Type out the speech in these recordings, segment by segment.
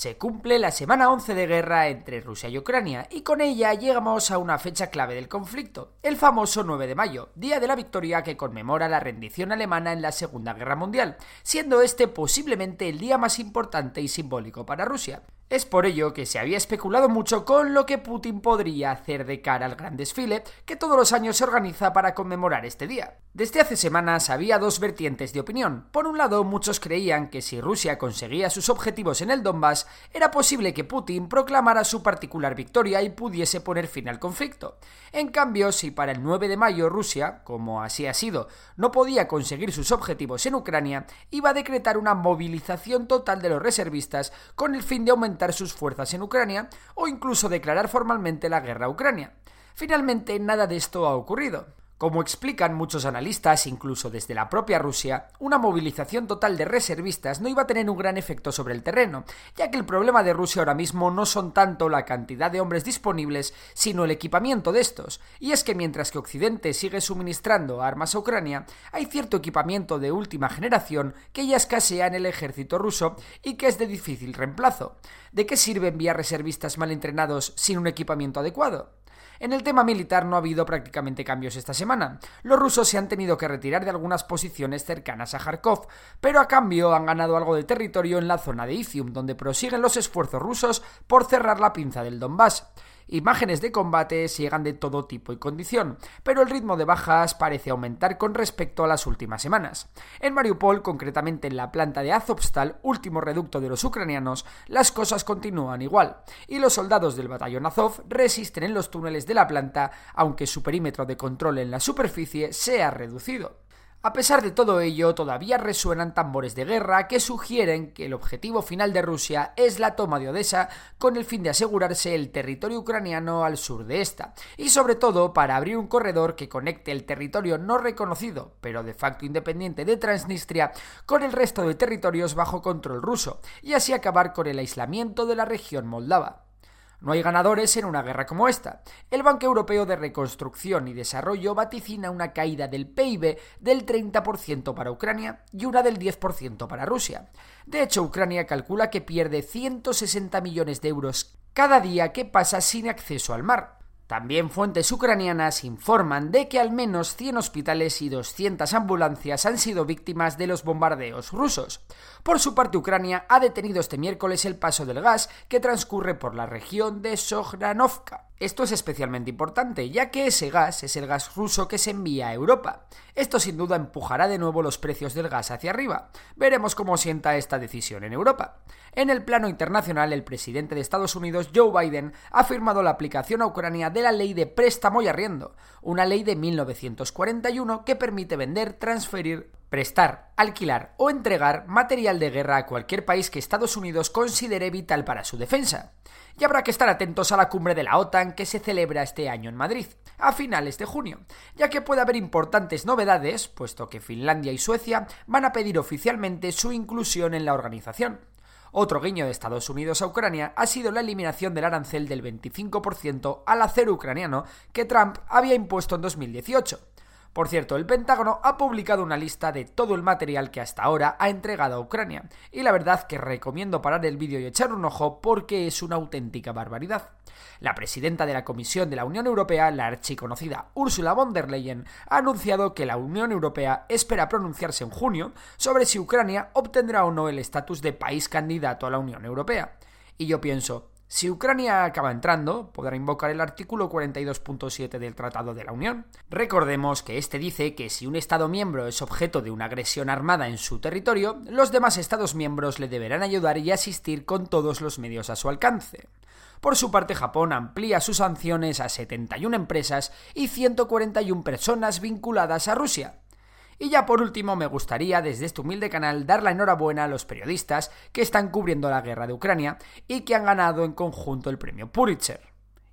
Se cumple la semana 11 de guerra entre Rusia y Ucrania y con ella llegamos a una fecha clave del conflicto, el famoso 9 de mayo, día de la victoria que conmemora la rendición alemana en la Segunda Guerra Mundial, siendo este posiblemente el día más importante y simbólico para Rusia. Es por ello que se había especulado mucho con lo que Putin podría hacer de cara al gran desfile que todos los años se organiza para conmemorar este día. Desde hace semanas había dos vertientes de opinión. Por un lado, muchos creían que si Rusia conseguía sus objetivos en el Donbass, era posible que Putin proclamara su particular victoria y pudiese poner fin al conflicto. En cambio, si para el 9 de mayo Rusia, como así ha sido, no podía conseguir sus objetivos en Ucrania, iba a decretar una movilización total de los reservistas con el fin de aumentar sus fuerzas en Ucrania o incluso declarar formalmente la guerra a Ucrania. Finalmente, nada de esto ha ocurrido. Como explican muchos analistas, incluso desde la propia Rusia, una movilización total de reservistas no iba a tener un gran efecto sobre el terreno, ya que el problema de Rusia ahora mismo no son tanto la cantidad de hombres disponibles, sino el equipamiento de estos. Y es que mientras que Occidente sigue suministrando armas a Ucrania, hay cierto equipamiento de última generación que ya escasea en el ejército ruso y que es de difícil reemplazo. ¿De qué sirve enviar reservistas mal entrenados sin un equipamiento adecuado? En el tema militar no ha habido prácticamente cambios esta semana. Los rusos se han tenido que retirar de algunas posiciones cercanas a Kharkov, pero a cambio han ganado algo de territorio en la zona de Izium, donde prosiguen los esfuerzos rusos por cerrar la pinza del Donbass. Imágenes de combate llegan de todo tipo y condición, pero el ritmo de bajas parece aumentar con respecto a las últimas semanas. En Mariupol, concretamente en la planta de Azovstal, último reducto de los ucranianos, las cosas continúan igual, y los soldados del batallón Azov resisten en los túneles de la planta, aunque su perímetro de control en la superficie se ha reducido. A pesar de todo ello, todavía resuenan tambores de guerra que sugieren que el objetivo final de Rusia es la toma de Odessa con el fin de asegurarse el territorio ucraniano al sur de esta, y sobre todo para abrir un corredor que conecte el territorio no reconocido, pero de facto independiente de Transnistria, con el resto de territorios bajo control ruso, y así acabar con el aislamiento de la región moldava. No hay ganadores en una guerra como esta. El Banco Europeo de Reconstrucción y Desarrollo vaticina una caída del PIB del 30% para Ucrania y una del 10% para Rusia. De hecho, Ucrania calcula que pierde 160 millones de euros cada día que pasa sin acceso al mar. También fuentes ucranianas informan de que al menos 100 hospitales y 200 ambulancias han sido víctimas de los bombardeos rusos. Por su parte, Ucrania ha detenido este miércoles el paso del gas que transcurre por la región de Soghranovka. Esto es especialmente importante, ya que ese gas es el gas ruso que se envía a Europa. Esto sin duda empujará de nuevo los precios del gas hacia arriba. Veremos cómo sienta esta decisión en Europa. En el plano internacional, el presidente de Estados Unidos, Joe Biden, ha firmado la aplicación a Ucrania de la ley de préstamo y arriendo, una ley de 1941 que permite vender, transferir, prestar, alquilar o entregar material de guerra a cualquier país que Estados Unidos considere vital para su defensa y habrá que estar atentos a la cumbre de la OTAN que se celebra este año en Madrid, a finales de junio, ya que puede haber importantes novedades, puesto que Finlandia y Suecia van a pedir oficialmente su inclusión en la organización. Otro guiño de Estados Unidos a Ucrania ha sido la eliminación del arancel del 25% al acero ucraniano que Trump había impuesto en 2018. Por cierto, el Pentágono ha publicado una lista de todo el material que hasta ahora ha entregado a Ucrania, y la verdad que recomiendo parar el vídeo y echar un ojo porque es una auténtica barbaridad. La presidenta de la Comisión de la Unión Europea, la archiconocida Ursula von der Leyen, ha anunciado que la Unión Europea espera pronunciarse en junio sobre si Ucrania obtendrá o no el estatus de país candidato a la Unión Europea. Y yo pienso, si Ucrania acaba entrando, podrá invocar el artículo 42.7 del Tratado de la Unión. Recordemos que este dice que si un Estado miembro es objeto de una agresión armada en su territorio, los demás Estados miembros le deberán ayudar y asistir con todos los medios a su alcance. Por su parte, Japón amplía sus sanciones a 71 empresas y 141 personas vinculadas a Rusia. Y ya por último me gustaría desde este humilde canal dar la enhorabuena a los periodistas que están cubriendo la guerra de Ucrania y que han ganado en conjunto el premio Pulitzer.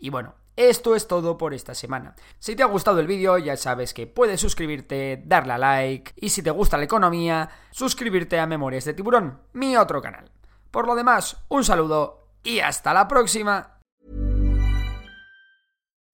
Y bueno, esto es todo por esta semana. Si te ha gustado el vídeo ya sabes que puedes suscribirte, darle a like y si te gusta la economía, suscribirte a Memorias de Tiburón, mi otro canal. Por lo demás, un saludo y hasta la próxima.